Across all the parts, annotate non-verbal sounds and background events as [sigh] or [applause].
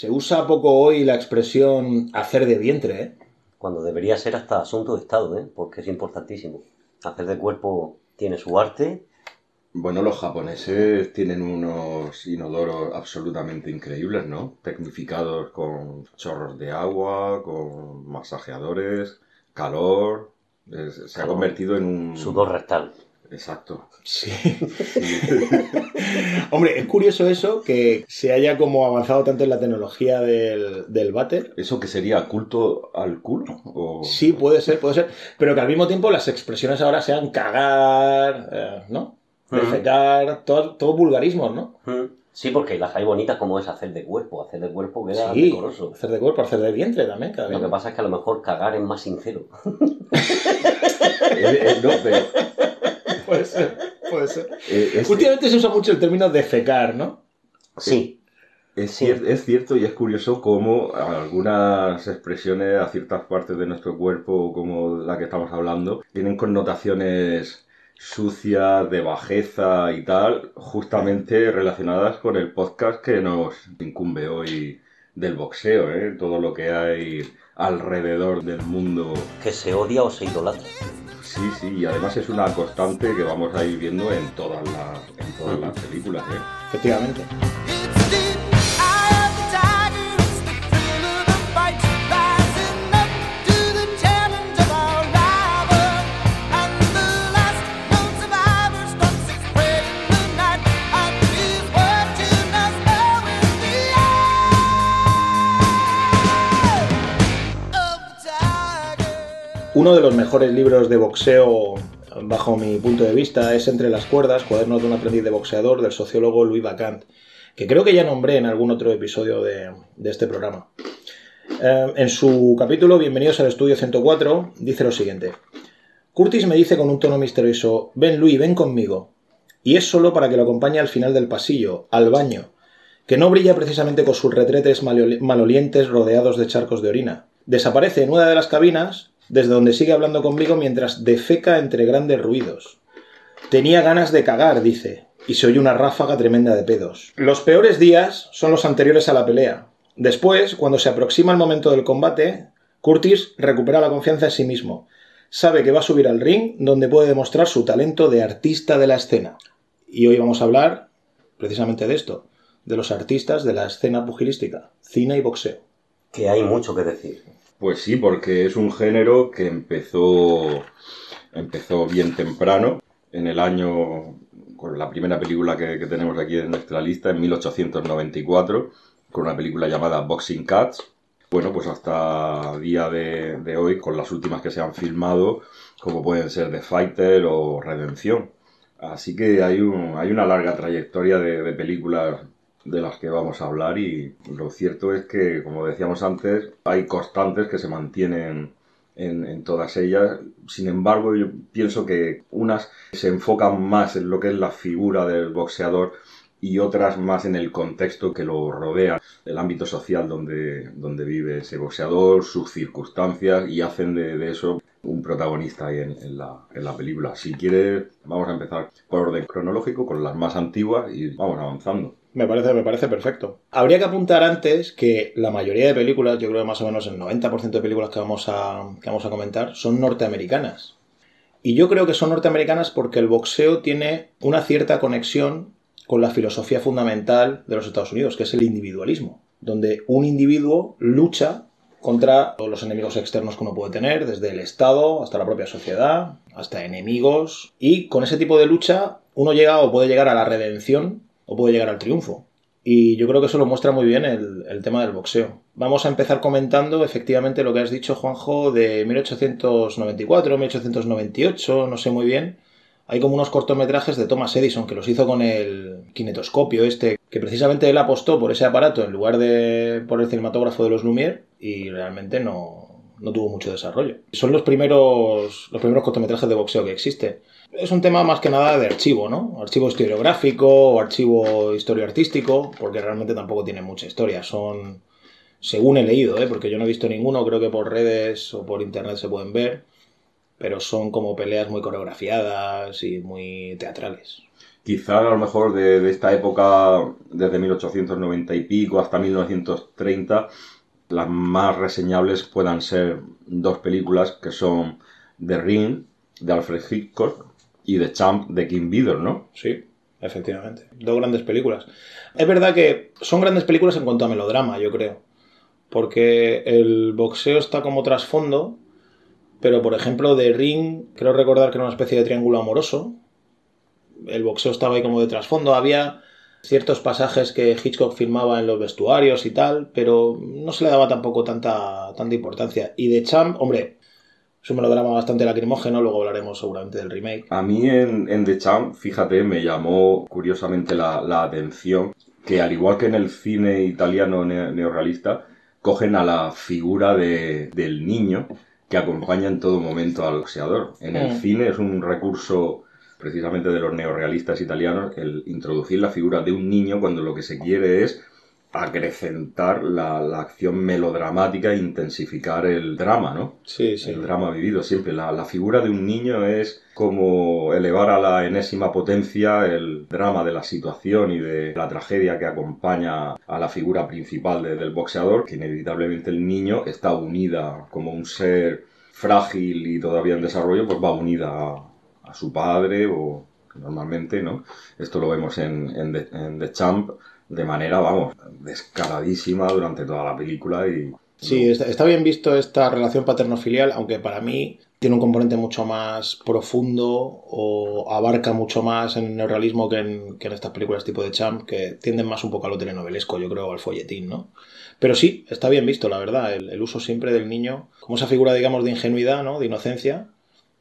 Se usa poco hoy la expresión hacer de vientre, ¿eh? Cuando debería ser hasta asunto de Estado, ¿eh? Porque es importantísimo. Hacer de cuerpo tiene su arte. Bueno, los japoneses tienen unos inodoros absolutamente increíbles, ¿no? Tecnificados con chorros de agua, con masajeadores, calor. Es- se ha convertido en un... Sudor rectal. Exacto. Sí. [laughs] [laughs] Hombre, es curioso eso, que se haya como avanzado tanto en la tecnología del, del váter. ¿Eso que sería culto al culo? O... Sí, puede ser, puede ser. Pero que al mismo tiempo las expresiones ahora sean cagar, eh, ¿no? Defecar, todo, todo vulgarismos, ¿no? Sí, porque las hay bonitas como es hacer de cuerpo. Hacer de cuerpo queda Sí, decoroso. hacer de cuerpo, hacer de vientre también, cada Lo vez. que pasa es que a lo mejor cagar es más sincero. [laughs] Eh, eh, no, pero... Puede ser, puede ser. eh, es- Últimamente se usa mucho el término defecar, ¿no? Sí. Es, Sí. cier- es cierto y es curioso cómo algunas expresiones a ciertas partes de nuestro cuerpo, como la que estamos hablando, tienen connotaciones sucias, de bajeza y tal, justamente relacionadas con el podcast que nos incumbe hoy del boxeo, ¿eh? todo lo que hay alrededor del mundo. Que se odia o se idolatra. Sí, sí, y además es una constante que vamos a ir viendo en todas las, en todas las películas. ¿eh? Efectivamente. Uno de los mejores libros de boxeo, bajo mi punto de vista, es Entre las cuerdas, cuadernos de un aprendiz de boxeador del sociólogo Louis Bacant, que creo que ya nombré en algún otro episodio de, este programa. Eh, en su capítulo Bienvenidos al Estudio 104 dice lo siguiente. Curtis me dice con un tono misterioso, ven Louis, ven conmigo. Y es solo para que lo acompañe al final del pasillo, al baño, que no brilla precisamente con sus retretes maloli- malolientes rodeados de charcos de orina. Desaparece en una de las cabinas, desde donde sigue hablando conmigo mientras defeca entre grandes ruidos. Tenía ganas de cagar, dice, y se oye una ráfaga tremenda de pedos. Los peores días son los anteriores a la pelea. Después, cuando se aproxima el momento del combate, Curtis recupera la confianza en sí mismo. Sabe que va a subir al ring donde puede demostrar su talento de artista de la escena. Y hoy vamos a hablar precisamente de esto, de los artistas de la escena pugilística, cine y boxeo. Que hay mucho que decir. Pues sí, porque es un género que empezó, empezó bien temprano, en el año, con la primera película que, tenemos aquí en nuestra lista, en 1894, con una película llamada Boxing Cats. Bueno, pues hasta día de, hoy, con las últimas que se han filmado, como pueden ser The Fighter o Redención. Así que hay, un, hay una larga trayectoria de películas de las que vamos a hablar y lo cierto es que, como decíamos antes, hay constantes que se mantienen en, en todas ellas. Sin embargo, yo pienso que unas se enfocan más en lo que es la figura del boxeador y otras más en el contexto que lo rodea, el ámbito social donde, donde vive ese boxeador, sus circunstancias y hacen de, de eso un protagonista ahí en, en la, en la película. Si quieres, vamos a empezar por orden cronológico con las más antiguas y vamos avanzando. Me parece, me parece perfecto. Habría que apuntar antes que la mayoría de películas, yo creo que más o menos el 90% de películas que vamos, a, que vamos a comentar, son norteamericanas. Y yo creo que son norteamericanas porque el boxeo tiene una cierta conexión con la filosofía fundamental de los Estados Unidos, que es el individualismo, donde un individuo lucha contra los enemigos externos que uno puede tener, desde el Estado hasta la propia sociedad, hasta enemigos, y con ese tipo de lucha uno llega o puede llegar a la redención o puede llegar al triunfo. Y yo creo que eso lo muestra muy bien el, tema del boxeo. Vamos a empezar comentando efectivamente lo que has dicho, Juanjo, de 1894, 1898, no sé muy bien. Hay como unos cortometrajes de Thomas Edison que los hizo con el kinetoscopio este, que precisamente él apostó por ese aparato en lugar de por el cinematógrafo de los Lumière y realmente no, no tuvo mucho desarrollo. Son los primeros, los primeros cortometrajes de boxeo que existen. Es un tema más que nada de archivo, ¿no? Archivo historiográfico o archivo historio-artístico, porque realmente tampoco tiene mucha historia. Son, según he leído, ¿eh? porque yo no he visto ninguno, creo que por redes o por internet se pueden ver, pero son como peleas muy coreografiadas y muy teatrales. Quizá a lo mejor de, de esta época, desde 1890 y pico hasta 1930, las más reseñables puedan ser dos películas que son The Ring, de Alfred Hitchcock, y The Champ, de Kim Vidor, ¿no? Sí, efectivamente. Dos grandes películas. Es verdad que son grandes películas en cuanto a melodrama, yo creo. Porque el boxeo está como trasfondo, pero por ejemplo, The Ring, creo recordar que era una especie de triángulo amoroso. El boxeo estaba ahí como de trasfondo. Había ciertos pasajes que Hitchcock filmaba en los vestuarios y tal, pero no se le daba tampoco tanta, tanta importancia. Y The Champ, hombre, es un melodrama bastante lacrimógeno, luego hablaremos seguramente del remake. A mí en, en The Champ, fíjate, me llamó curiosamente la, la atención que al igual que en el cine italiano ne- neorrealista, cogen a la figura de- del niño que acompaña en todo momento al boxeador. En el Mm. cine es un recurso precisamente de los neorrealistas italianos el introducir la figura de un niño cuando lo que se quiere es acrecentar la, la acción melodramática e intensificar el drama, ¿no? Sí, sí. El drama vivido siempre. La, la figura de un niño es como elevar a la enésima potencia el drama de la situación y de la tragedia que acompaña a la figura principal de- del boxeador, que inevitablemente el niño está unida como un ser frágil y todavía en desarrollo, pues va unida a, a su padre o normalmente, ¿no? Esto lo vemos en, en The, en The Champ de manera, vamos, descaradísima durante toda la película y... Sí, está, está bien visto esta relación paterno-filial, aunque para mí tiene un componente mucho más profundo o abarca mucho más en el neorrealismo que en, que en estas películas tipo de Champ, que tienden más un poco a lo telenovelesco, yo creo, al folletín, ¿no? Pero sí, está bien visto, la verdad, el, el uso siempre del niño como esa figura, digamos, de ingenuidad, ¿no? De inocencia,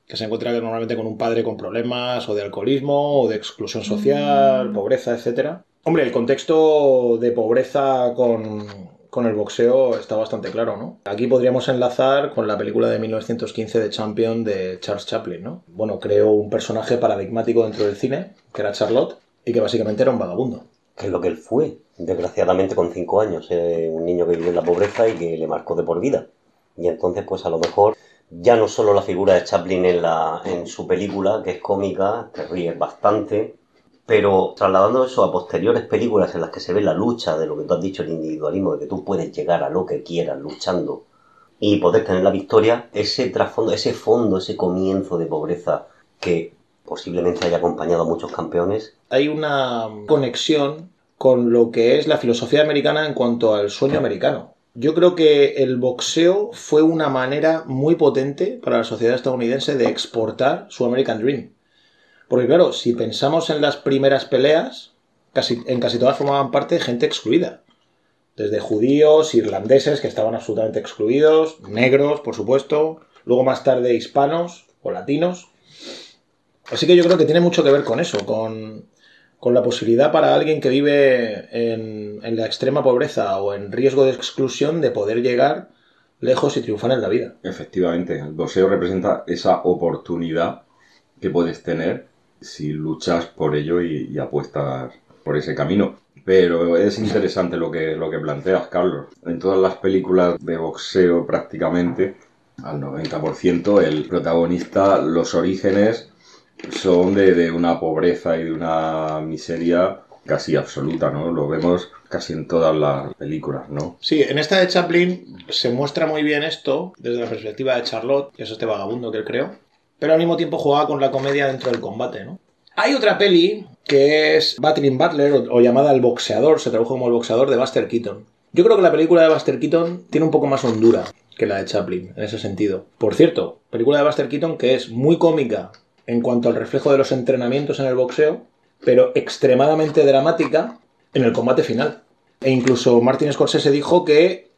que se encuentra normalmente con un padre con problemas o de alcoholismo o de exclusión social, pobreza, etcétera. Hombre, el contexto de pobreza con, con el boxeo está bastante claro, ¿no? Aquí podríamos enlazar con la película de 1915 de Champion de Charles Chaplin, ¿no? Bueno, creó un personaje paradigmático dentro del cine, que era Charlotte, y que básicamente era un vagabundo. que es lo que él fue, desgraciadamente con cinco años, eh, un niño que vivió en la pobreza y que le marcó de por vida. Y entonces, pues a lo mejor, ya no solo la figura de Chaplin en, la, en su película, que es cómica, te ríes bastante, pero trasladando eso a posteriores películas en las que se ve la lucha de lo que tú has dicho, el individualismo, de que tú puedes llegar a lo que quieras luchando y poder tener la victoria, ese trasfondo, ese fondo, ese comienzo de pobreza que posiblemente haya acompañado a muchos campeones, Hay una conexión con lo que es la filosofía americana en cuanto al sueño americano. Yo creo que el boxeo fue una manera muy potente para la sociedad estadounidense de exportar su American Dream. Porque claro, si pensamos en las primeras peleas, casi, en casi todas formaban parte gente excluida. Desde judíos, irlandeses, que estaban absolutamente excluidos, negros, por supuesto, luego más tarde hispanos o latinos. Así que yo creo que tiene mucho que ver con eso, con, con la posibilidad para alguien que vive en, en la extrema pobreza o en riesgo de exclusión de poder llegar lejos y triunfar en la vida. Efectivamente, el boxeo representa esa oportunidad que puedes tener si luchas por ello y, apuestas por ese camino. Pero es interesante lo que, lo que planteas, Carlos. En todas las películas de boxeo prácticamente, al 90%, el protagonista, los orígenes son de, de una pobreza y de una miseria casi absoluta, ¿no? Lo vemos casi en todas las películas, ¿no? Sí, en esta de Chaplin se muestra muy bien esto desde la perspectiva de Charlotte, que es este vagabundo que él creó, pero al mismo tiempo jugaba con la comedia dentro del combate, ¿no? Hay otra peli que es Battling Butler o, o llamada El Boxeador, se tradujo como El Boxeador de Buster Keaton. Yo creo que la película de Buster Keaton tiene un poco más hondura que la de Chaplin, en ese sentido. Por cierto, película de Buster Keaton que es muy cómica en cuanto al reflejo de los entrenamientos en el boxeo, pero extremadamente dramática en el combate final. E incluso Martin Scorsese dijo que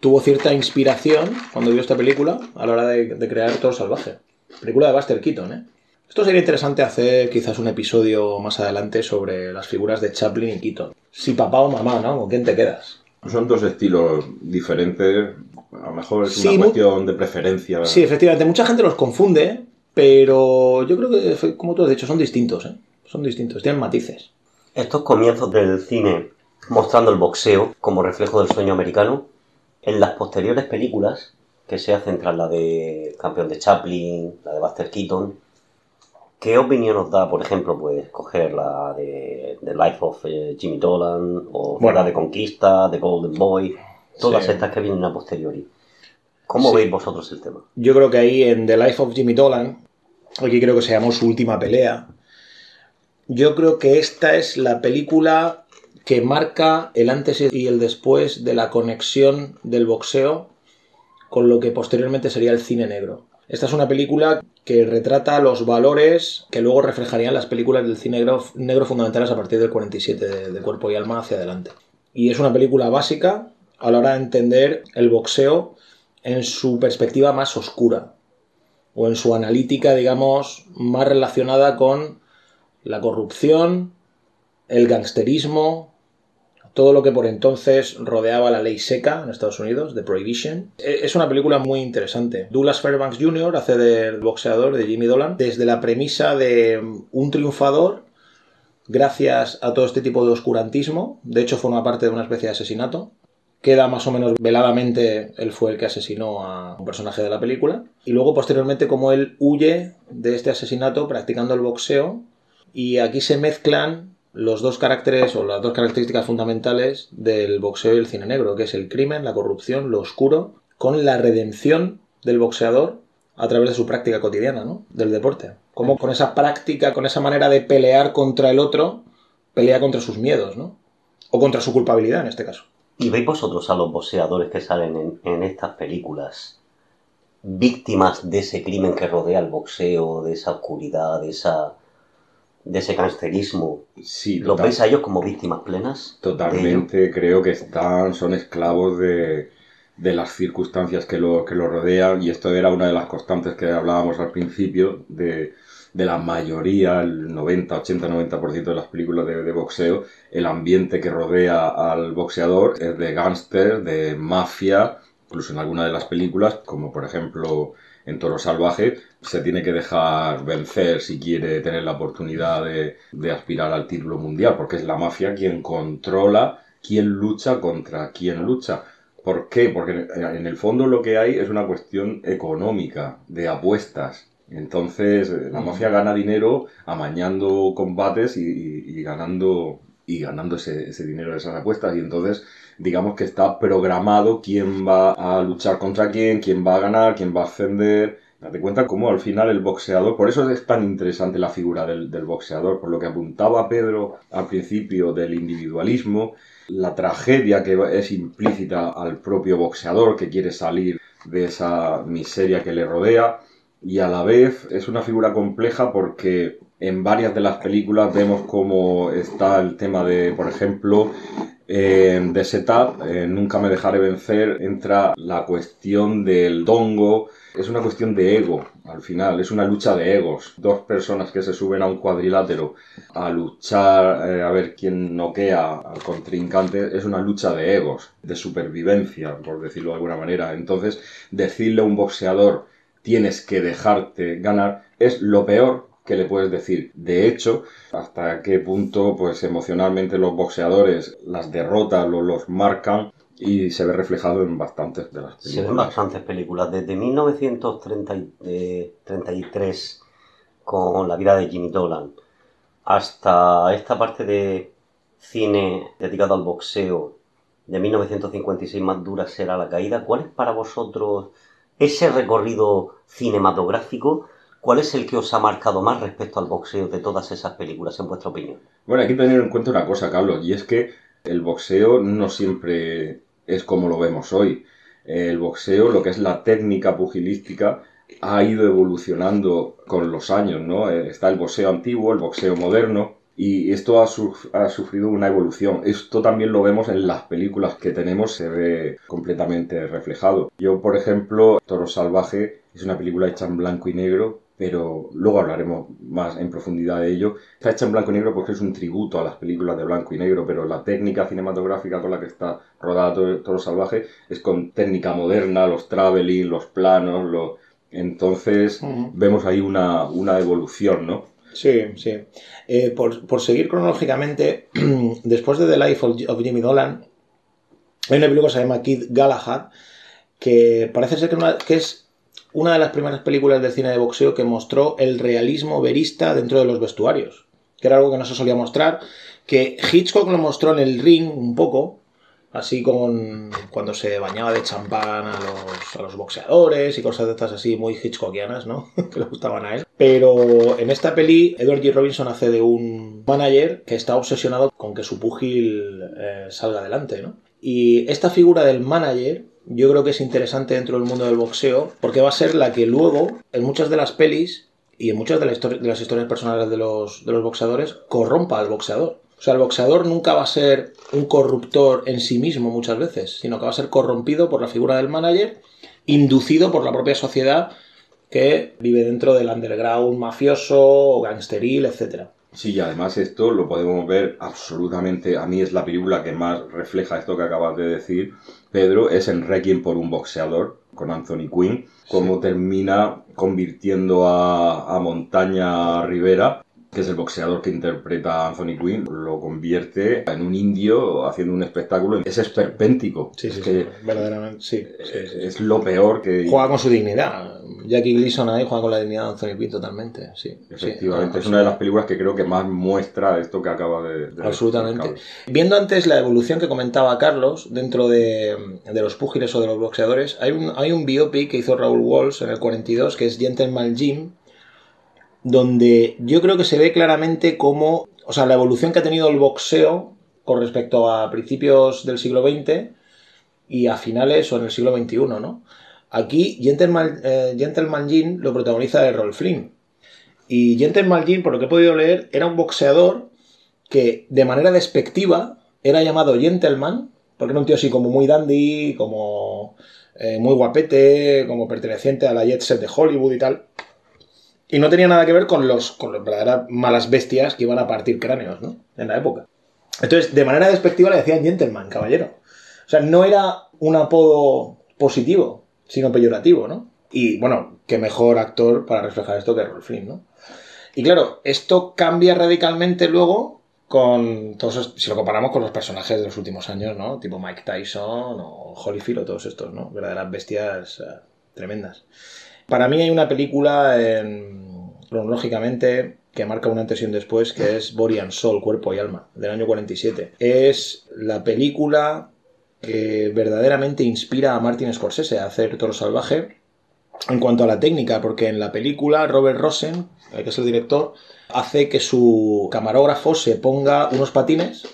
tuvo cierta inspiración cuando vio esta película a la hora de, de crear Toro Salvaje. Película de Buster Keaton, ¿eh? Esto sería interesante hacer quizás un episodio más adelante sobre las figuras de Chaplin y Keaton. Si papá o mamá, ¿no? ¿Con quién te quedas? Son dos estilos diferentes. A lo mejor es Sí, una cuestión de preferencia. Sí, efectivamente, mucha gente los confunde, pero yo creo que, como tú has dicho, son distintos, ¿eh? Son distintos, tienen matices. Estos comienzos del cine mostrando el boxeo como reflejo del sueño americano, en las posteriores películas que se hacen tras la de Campeón de Chaplin, la de Buster Keaton, ¿Qué opinión os da, por ejemplo, pues coger la de The Life of eh, Jimmy Dolan o Bueno. la de Conquista, The Golden Boy, todas Sí. estas que vienen a posteriori? ¿Cómo Sí. veis vosotros el tema? Yo creo que ahí en The Life of Jimmy Dolan, aquí creo que se llamó su última pelea, yo creo que esta es la película que marca el antes y el después de la conexión del boxeo con lo que posteriormente sería el cine negro. Esta es una película que retrata los valores que luego reflejarían las películas del cine negro, negro fundamentales a partir del 47 de, de Cuerpo y Alma hacia adelante. Y es una película básica a la hora de entender el boxeo en su perspectiva más oscura o en su analítica, digamos, más relacionada con la corrupción, el gangsterismo, todo lo que por entonces rodeaba la ley seca en Estados Unidos, The Prohibition. E- Es una película muy interesante. Douglas Fairbanks Jr. hace del boxeador de Jimmy Dolan desde la premisa de un triunfador gracias a todo este tipo de oscurantismo. De hecho, forma parte de una especie de asesinato. Queda más o menos veladamente, él fue el que asesinó a un personaje de la película. Y luego, posteriormente, como él huye de este asesinato practicando el boxeo. Y aquí se mezclan los dos caracteres o las dos características fundamentales del boxeo y el cine negro, que es el crimen, la corrupción, lo oscuro, con la redención del boxeador a través de su práctica cotidiana, ¿no? Del deporte. Como con esa práctica, con esa manera de pelear contra el otro, pelea contra sus miedos, ¿no? O contra su culpabilidad en este caso. ¿Y veis vosotros a los boxeadores que salen en, en estas películas víctimas de ese crimen que rodea el boxeo, de esa oscuridad, de esa de ese gangsterismo? Sí, ¿Los veis a ellos como víctimas plenas? Totalmente, creo que están, son esclavos de, de las circunstancias que lo, que lo rodean y esto era una de las constantes que hablábamos al principio de, de la mayoría, el 90, 80, 90% de las películas de, de boxeo, el ambiente que rodea al boxeador es de gángster, de mafia, incluso en alguna de las películas, como por ejemplo en Toro Salvaje, se tiene que dejar vencer si quiere tener la oportunidad de, de aspirar al título mundial, porque es la mafia quien controla quién lucha contra quién lucha. ¿Por qué? Porque en el fondo lo que hay es una cuestión económica, de apuestas. Entonces, eh, la mafia gana dinero amañando combates y, y- y ganando, y ganando ese, ese dinero de esas apuestas. Y entonces, digamos que está programado quién va a luchar contra quién, quién va a ganar, quién va a ascender. Date cuenta cómo al final el boxeador, por eso es tan interesante la figura del, del boxeador, por lo que apuntaba Pedro al principio del individualismo, la tragedia que es implícita al propio boxeador que quiere salir de esa miseria que le rodea y a la vez es una figura compleja porque en varias de las películas vemos cómo está el tema de, por ejemplo, eh, de Setup, eh, Nunca me dejaré vencer, entra la cuestión del dongo, es una cuestión de ego, al final, es una lucha de egos. Dos personas que se suben a un cuadrilátero a luchar, eh, a ver quién noquea al contrincante, es una lucha de egos, de supervivencia, por decirlo de alguna manera. Entonces, decirle a un boxeador, tienes que dejarte ganar, es lo peor que le puedes decir. De hecho, hasta qué punto, pues emocionalmente los boxeadores las derrotas los, los marcan y se ve reflejado en bastantes de las películas. Se ven bastantes películas. Desde 1933, con la vida de Jimmy Dolan, hasta esta parte de cine dedicado al boxeo de 1956 más dura será la caída. ¿Cuál es para vosotros ese recorrido cinematográfico? ¿Cuál es el que os ha marcado más respecto al boxeo de todas esas películas, en vuestra opinión? Bueno, hay que tener en cuenta una cosa, Carlos, y es que el boxeo no siempre es como lo vemos hoy. El boxeo, lo que es la técnica pugilística, ha ido evolucionando con los años, ¿no? Eh, Está el boxeo antiguo, el boxeo moderno, y esto ha, suf- ha sufrido una evolución. Esto también lo vemos en las películas que tenemos, se ve completamente reflejado. Yo, por ejemplo, Toro Salvaje es una película hecha en blanco y negro, pero luego hablaremos más en profundidad de ello. Está hecha en blanco y negro porque es un tributo a las películas de blanco y negro, pero la técnica cinematográfica con la que está rodada Toro, Salvaje es con técnica moderna, los traveling, los planos, los... Entonces vemos ahí una, una evolución, ¿no? Sí, sí. Eh, por, por seguir cronológicamente, [clears throat] después de The Life of, Jimmy Dolan, hay una película que se llama Kid Galahad, que parece ser que es una de las primeras películas del cine de boxeo que mostró el realismo verista dentro de los vestuarios, que era algo que no se solía mostrar, que Hitchcock lo mostró en el ring un poco, así con cuando se bañaba de champán a los, a los boxeadores y cosas de estas así muy hitchcockianas, ¿no? [laughs] que le gustaban a él. Pero en esta peli, Edward G. Robinson hace de un manager que está obsesionado con que su púgil eh, salga adelante, ¿no? Y esta figura del manager yo creo que es interesante dentro del mundo del boxeo porque va a ser la que luego, en muchas de las pelis y en muchas de, de las historias personales de los, de los boxeadores, corrompa al boxeador. O sea, el boxeador nunca va a ser un corruptor en sí mismo muchas veces, sino que va a ser corrompido por la figura del manager, inducido por la propia sociedad que vive dentro del underground mafioso o gangsteril, etc. Sí, y además esto lo podemos ver absolutamente, a mí es la película que más refleja esto que acabas de decir, Pedro, es en Requiem por un boxeador, con Anthony Quinn, cómo termina convirtiendo a, a Montaña Rivera, que es el boxeador que interpreta a Anthony Quinn, lo convierte en un indio haciendo un espectáculo. Es esperpéntico. Sí, sí, es sí, que verdaderamente, sí. es, sí. es lo peor que... Juega con su dignidad. Jackie Gleason ahí juega con la dignidad de Anthony Quinn totalmente, sí. Efectivamente, sí, es una de las películas que creo que más muestra esto que acaba de... de Absolutamente. Viendo antes la evolución que comentaba Carlos dentro de, de los púgiles o de los boxeadores, hay un, hay un biopic que hizo Raúl Walsh en el 42 que es Gentleman Jim, donde yo creo que se ve claramente cómo, o sea, la evolución que ha tenido el boxeo con respecto a principios del siglo XX y a finales o en el siglo XXI, ¿no? Aquí Gentleman, eh, lo protagoniza Errol Flynn. Y Gentleman Jim, por lo que he podido leer, era un boxeador que de manera despectiva era llamado gentleman, porque era un tío así como muy dandy, como eh, muy guapete, como perteneciente a la jet set de Hollywood y tal. Y no tenía nada que ver con los con las verdaderas malas bestias que iban a partir cráneos, ¿no? En la época. Entonces, de manera despectiva le decían gentleman, caballero. O sea, no era un apodo positivo, sino peyorativo, ¿no? Y bueno, qué mejor actor para reflejar esto que Rolf Flynn, ¿no? Y claro, esto cambia radicalmente luego con todos si lo comparamos con los personajes de los últimos años, ¿no? Tipo Mike Tyson o Holyfield o todos estos, ¿no? Verdaderas bestias eh, tremendas. Para mí hay una película, en- cronológicamente, que marca un antes y un después, que es Body and Soul, Cuerpo y Alma, del año 47. Es la película que verdaderamente inspira a Martin Scorsese a hacer Toro Salvaje en cuanto a la técnica, porque en la película Robert Rosen, que es el director, hace que su camarógrafo se ponga unos patines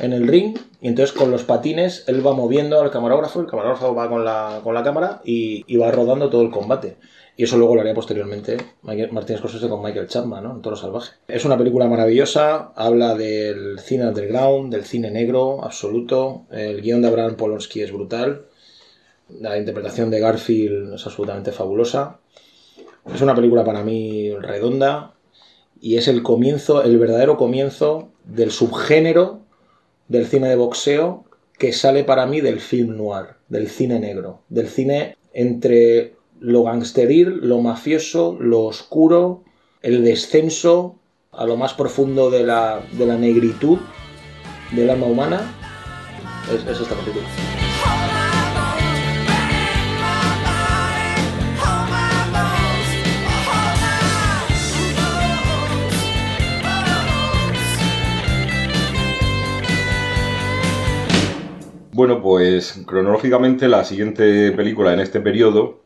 en el ring y entonces con los patines él va moviendo al camarógrafo, el camarógrafo va con la, con la cámara y, y va rodando todo el combate. Y eso luego lo haría posteriormente Martin Scorsese con Michael Chapman, ¿no? En Toro Salvaje. Es una película maravillosa, habla del cine underground, del cine negro absoluto. El guion de Abraham Polonsky es brutal. La interpretación de Garfield es absolutamente fabulosa. Es una película para mí redonda y es el comienzo, el verdadero comienzo del subgénero del cine de boxeo que sale para mí del film noir, del cine negro, del cine entre lo gangsteril, lo mafioso, lo oscuro, el descenso a lo más profundo de la, de la negritud del alma humana. Es, es esta película. Bueno, pues cronológicamente la siguiente película en este periodo,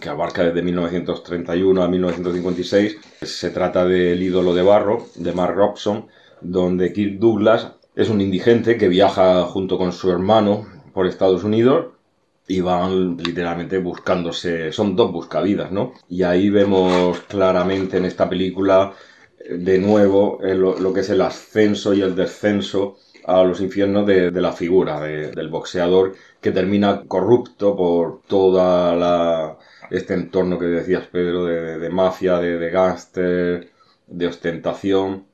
que abarca desde 1931 a 1956, se trata del ídolo de barro, de Mark Robson, donde Kirk Douglas es un indigente que viaja junto con su hermano por Estados Unidos y van literalmente buscándose, son dos buscavidas, ¿no? Y ahí vemos claramente en esta película eh, de nuevo eh, lo, lo que es el ascenso y el descenso a los infiernos de, de la figura de- del boxeador que termina corrupto por toda este entorno que decías Pedro de, de mafia, de, de gángster, de ostentación.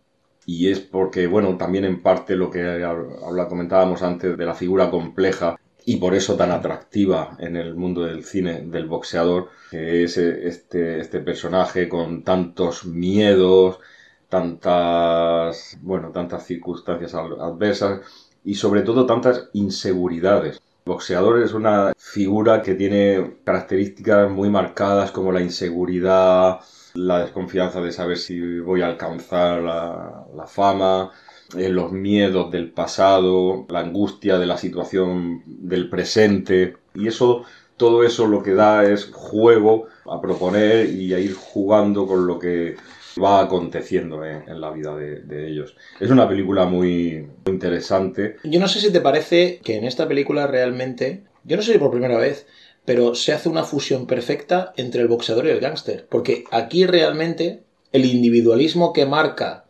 Y es porque bueno también en parte lo que habla, comentábamos antes de la figura compleja y por eso tan atractiva en el mundo del cine del boxeador que es eh, este, este personaje con tantos miedos tantas bueno tantas circunstancias ad- adversas y sobre todo tantas inseguridades boxeador es una figura que tiene características muy marcadas como la inseguridad, la desconfianza de saber si voy a alcanzar la, la fama, eh, los miedos del pasado, la angustia de la situación del presente. Y eso, todo eso lo que da es juego a proponer y a ir jugando con lo que va aconteciendo en, la vida de, de ellos. Es una película muy interesante. Yo no sé si te parece que en esta película realmente, yo no sé si por primera vez, pero se hace una fusión perfecta entre el boxeador y el gángster. Porque aquí realmente el individualismo que marca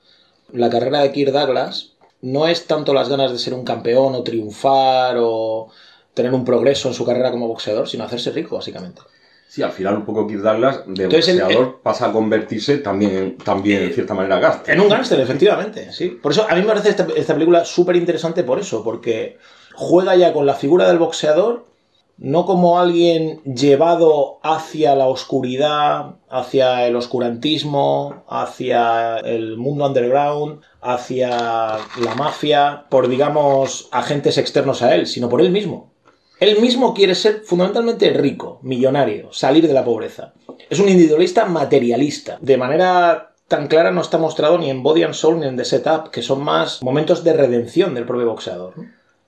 la carrera de Kirk Douglas no es tanto las ganas de ser un campeón o triunfar o tener un progreso en su carrera como boxeador, sino hacerse rico, básicamente. Sí, al final un poco Kirk Douglas de Entonces, boxeador pasa a convertirse también, también en cierta manera gángster. En un gángster, efectivamente, sí. Por eso a mí me parece esta, esta película súper interesante por eso, porque juega ya con la figura del boxeador, no como alguien llevado hacia la oscuridad, hacia el oscurantismo, hacia el mundo underground, hacia la mafia, por, digamos, agentes externos a él, sino por él mismo. Él mismo quiere ser fundamentalmente rico, millonario, salir de la pobreza. Es un individualista materialista. De manera tan clara no está mostrado ni en Body and Soul ni en The Setup, que son más momentos de redención del propio boxeador.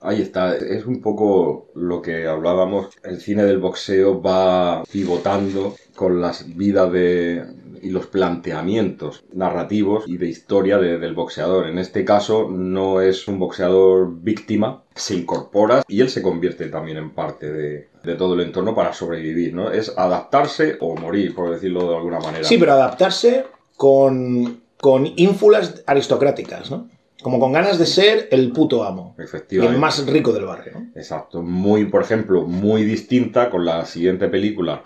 Ahí está, es un poco lo que hablábamos. El cine del boxeo va pivotando con las vidas de, y los planteamientos narrativos y de historia de- del boxeador. En este caso no es un boxeador víctima, se incorpora y él se convierte también en parte de, de todo el entorno para sobrevivir, ¿no? Es adaptarse o morir, por decirlo de alguna manera. Sí, pero adaptarse con, con ínfulas aristocráticas, ¿no? Como con ganas de ser el puto amo. Y Efectivamente. el más rico del barrio, ¿no? Exacto, muy, por ejemplo, muy distinta con la siguiente película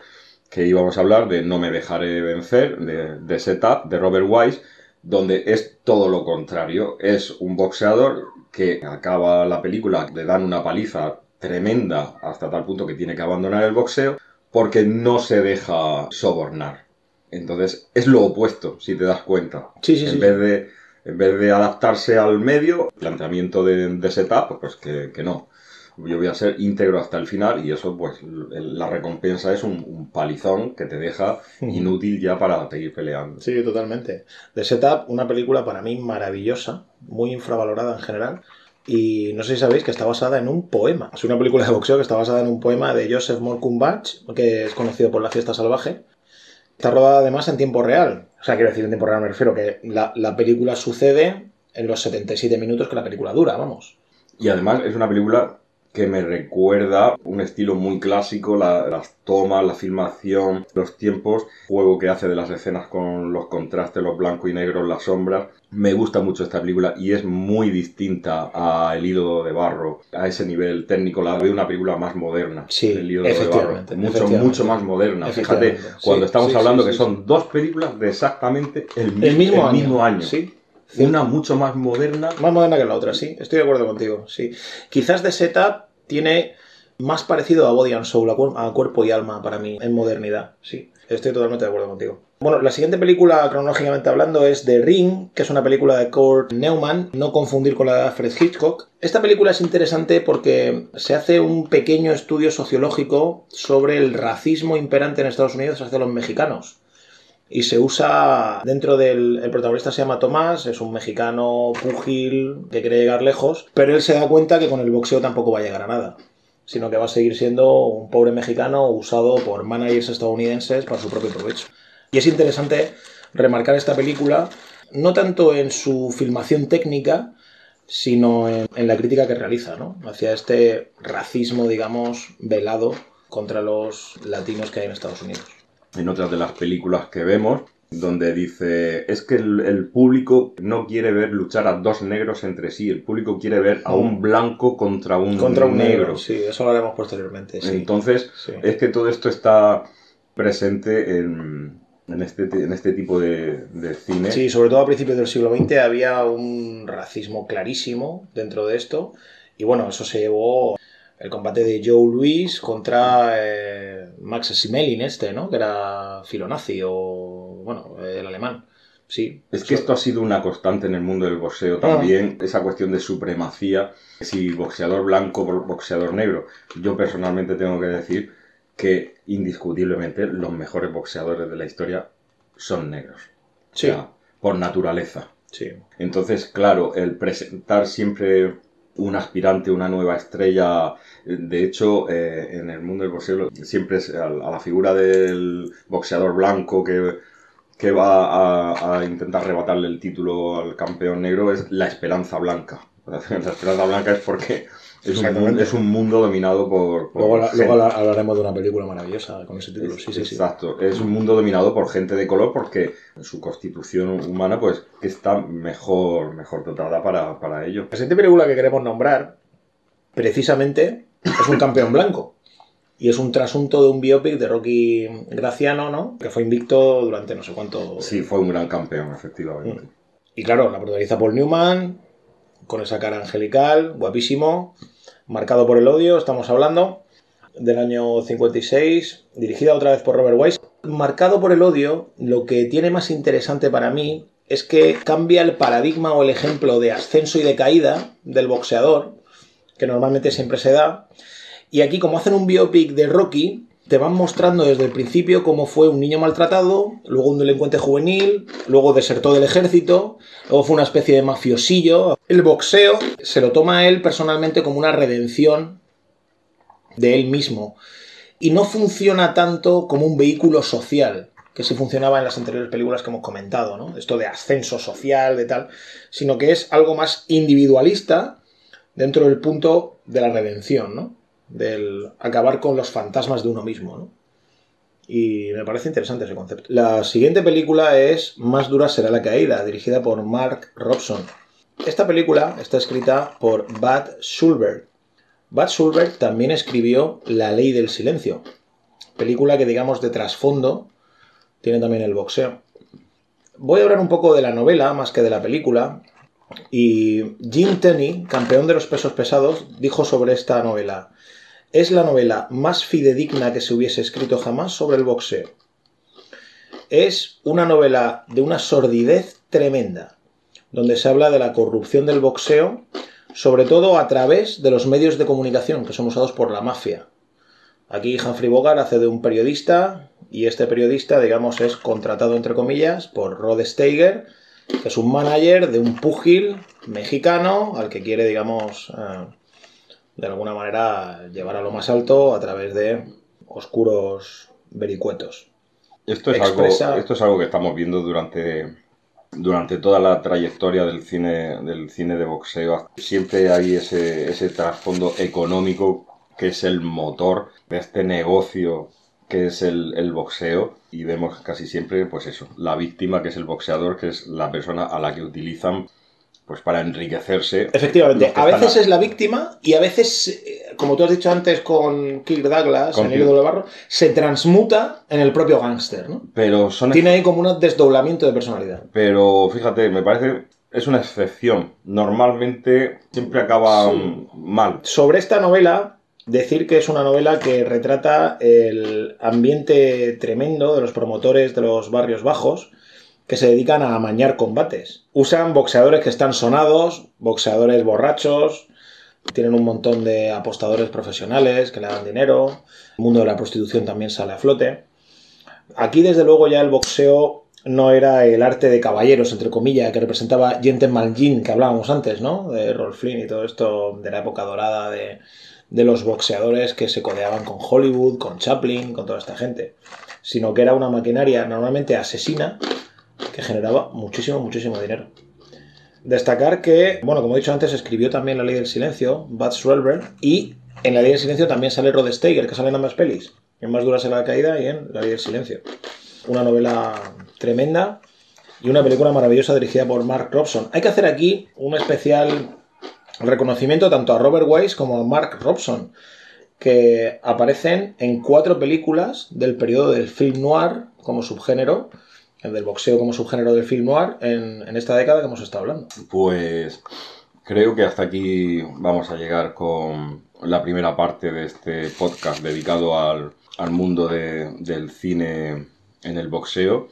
que íbamos a hablar de No me dejaré vencer, de, de Setup, de Robert Wise, donde es todo lo contrario. Es un boxeador que acaba la película, le dan una paliza tremenda hasta tal punto que tiene que abandonar el boxeo porque no se deja sobornar. Entonces es lo opuesto, si te das cuenta. Sí, sí, en sí. vez de en vez de adaptarse al medio, planteamiento de, de setup, pues que, que no. Yo voy a ser íntegro hasta el final y eso, pues, la recompensa es un, un palizón que te deja inútil ya para seguir peleando. Sí, totalmente. The Setup, una película para mí maravillosa, muy infravalorada en general. Y no sé si sabéis que está basada en un poema. Es una película de boxeo que está basada en un poema de Joseph Morkumbach, que es conocido por La Fiesta Salvaje. Está rodada además en tiempo real. O sea, quiero decir en tiempo real, me refiero que la, la película sucede en los 77 minutos que la película dura, vamos. Y además es una película que me recuerda un estilo muy clásico, la- las tomas, la filmación, los tiempos, juego que hace de las escenas con los contrastes, los blancos y negros, las sombras. Me gusta mucho esta película y es muy distinta a El hilo de barro, a ese nivel técnico. La veo una película más moderna. Sí, El hilo de barro. Mucho, mucho más moderna. Fíjate, sí, cuando estamos sí, hablando que son dos películas de exactamente el, El mismo el año. año. Sí. Una mucho más moderna. Más moderna que la otra, sí. Estoy de acuerdo contigo, sí. Quizás The Setup tiene más parecido a Body and Soul, a, a cuerpo y alma para mí, en modernidad, sí. Estoy totalmente de acuerdo contigo. Bueno, la siguiente película, cronológicamente hablando, es The Ring, que es una película de Kurt Neumann, no confundir con la de Alfred Hitchcock. Esta película es interesante porque se hace un pequeño estudio sociológico sobre el racismo imperante en Estados Unidos hacia los mexicanos y se usa dentro del el protagonista se llama Tomás es un mexicano púgil que quiere llegar lejos pero él se da cuenta que con el boxeo tampoco va a llegar a nada sino que va a seguir siendo un pobre mexicano usado por managers estadounidenses para su propio provecho y es interesante remarcar esta película no tanto en su filmación técnica sino en la crítica que realiza ¿no? hacia este racismo digamos velado contra los latinos que hay en Estados Unidos en otras de las películas que vemos, donde dice, es que el, el público no quiere ver luchar a dos negros entre sí, el público quiere ver a un blanco contra un, contra un negro. negro. Sí, eso lo haremos posteriormente. Sí. Entonces, Sí. es que todo esto está presente en, en, este, en este tipo de, de cine. Sí, sobre todo a principios del siglo XX había un racismo clarísimo dentro de esto. Y bueno, eso se llevó el combate de Joe Louis contra eh, Max Simelin este, ¿no? Que era filonazi o, bueno, el alemán. Sí. Es que esto ha sido una constante en el mundo del boxeo también, esa cuestión de supremacía, si boxeador blanco, bo- boxeador negro. Yo personalmente tengo que decir que indiscutiblemente los mejores boxeadores de la historia son negros. Sí. O sea, por naturaleza. Sí. Entonces, claro, el presentar siempre un aspirante, una nueva estrella, de hecho, eh, en el mundo del boxeo siempre es a, a la figura del boxeador blanco que, que va a, a intentar arrebatarle el título al campeón negro, es la esperanza blanca. [laughs] La esperanza blanca es porque es un, mundo, es un mundo dominado por... por Luego, la- luego habla- hablaremos de una película maravillosa con ese título. Sí, sí, sí. Exacto. Es un mundo dominado por gente de color porque su constitución humana pues está mejor, mejor dotada para, para ello. La siguiente película que queremos nombrar, precisamente, es un campeón blanco. Y es un trasunto de un biopic de Rocky Graciano, ¿no? Que fue invicto durante no sé cuánto. Sí, fue un gran campeón, efectivamente. Y claro, la protagoniza Paul Newman, con esa cara angelical, guapísimo, marcado por el odio, estamos hablando, del año 56, dirigida otra vez por Robert Wise. Marcado por el odio, lo que tiene más interesante para mí es que cambia el paradigma o el ejemplo de ascenso y de caída del boxeador, que normalmente siempre se da. Y aquí, como hacen un biopic de Rocky, te van mostrando desde el principio cómo fue un niño maltratado, luego un delincuente juvenil, luego desertó del ejército, luego fue una especie de mafiosillo. El boxeo se lo toma él personalmente como una redención de él mismo. Y no funciona tanto como un vehículo social, que sí funcionaba en las anteriores películas que hemos comentado, ¿no? Esto de ascenso social, de tal, sino que es algo más individualista dentro del punto de la redención, ¿no? Del acabar con los fantasmas de uno mismo, ¿no? Y me parece interesante ese concepto. La siguiente película es Más dura será la caída, dirigida por Mark Robson. Esta película está escrita por Bud Schulberg. Bud Schulberg también escribió La ley del silencio, película que digamos de trasfondo tiene también el boxeo. Voy a hablar un poco de la novela más que de la película. Y Jim Tenney, campeón de los pesos pesados, dijo sobre esta novela, es la novela más fidedigna que se hubiese escrito jamás sobre el boxeo. Es una novela de una sordidez tremenda, donde se habla de la corrupción del boxeo, sobre todo a través de los medios de comunicación que son usados por la mafia. Aquí Humphrey Bogart hace de un periodista y este periodista, digamos, es contratado entre comillas por Rod Steiger, que es un manager de un púgil mexicano al que quiere, digamos, eh, de alguna manera llevar a lo más alto a través de oscuros vericuetos. Esto es, Expresa- algo, esto es algo que estamos viendo durante, durante toda la trayectoria del cine, del cine de boxeo. Siempre hay ese, ese trasfondo económico que es el motor de este negocio que es el, el boxeo y vemos casi siempre pues eso, la víctima que es el boxeador, que es la persona a la que utilizan pues para enriquecerse. Efectivamente, a veces es la víctima y a veces, eh, como tú has dicho antes con Kirk Douglas, Con en el de Barro, se transmuta en el propio gángster, ¿no? Pero son Tiene ahí como un desdoblamiento de personalidad. Pero fíjate, me parece es una excepción. Normalmente siempre acaba Sí. mal. Sobre esta novela, decir que es una novela que retrata el ambiente tremendo de los promotores de los barrios bajos que se dedican a amañar combates. Usan boxeadores que están sonados, boxeadores borrachos, tienen un montón de apostadores profesionales que le dan dinero, el mundo de la prostitución también sale a flote. Aquí, desde luego, ya el boxeo no era el arte de caballeros, entre comillas, que representaba Gentleman Jean, que hablábamos antes, ¿no? De Rolf Flynn y todo esto de la época dorada de, de los boxeadores que se codeaban con Hollywood, con Chaplin, con toda esta gente. Sino que era una maquinaria normalmente asesina que generaba muchísimo, muchísimo dinero. Destacar que, bueno, como he dicho antes, escribió también La Ley del Silencio, Bud Schulberg, y en La Ley del Silencio también sale Rod Steiger, que sale en ambas pelis. En Más dura será la caída y en La Ley del Silencio. Una novela tremenda y una película maravillosa dirigida por Mark Robson. Hay que hacer aquí un especial reconocimiento tanto a Robert Wise como a Mark Robson, que aparecen en cuatro películas del periodo del film noir como subgénero, del boxeo como subgénero del film noir, en, en esta década que hemos estado hablando. Pues creo que hasta aquí vamos a llegar con la primera parte de este podcast dedicado al, al mundo de- del cine en el boxeo.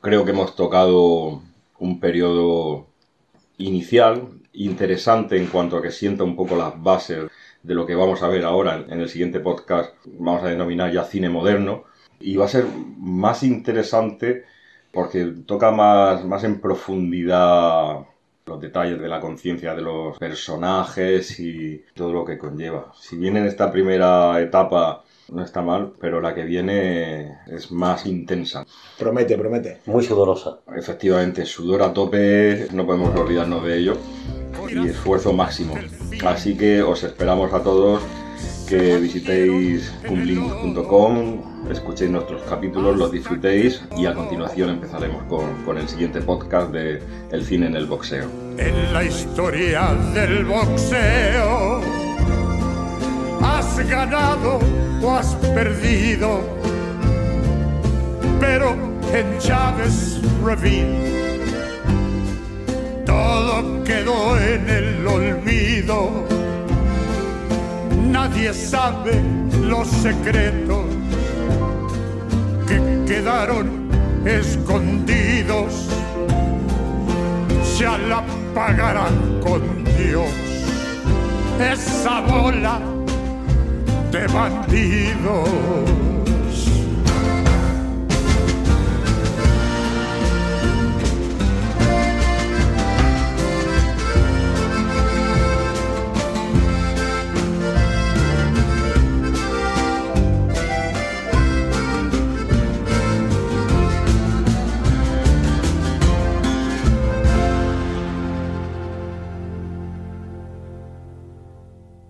Creo que hemos tocado un periodo inicial interesante en cuanto a que sienta un poco las bases de lo que vamos a ver ahora en el siguiente podcast, vamos a denominar ya cine moderno, y va a ser más interesante porque toca más, más en profundidad los detalles de la conciencia de los personajes y todo lo que conlleva. Si bien en esta primera etapa no está mal, pero la que viene es más intensa. Promete, promete. Muy sudorosa. Efectivamente, sudor a tope, no podemos olvidarnos de ello, y esfuerzo máximo. Así que os esperamos a todos que visitéis cumlingus.com, escuchéis nuestros capítulos, los disfrutéis y a continuación empezaremos con, con el siguiente podcast de El cine en el boxeo. en la historia del boxeo. Has ganado o has perdido, pero en Chávez Ravine todo quedó en el olvido. Nadie sabe los secretos que quedaron escondidos ya la pagarán con Dios. Esa bola de bandidos.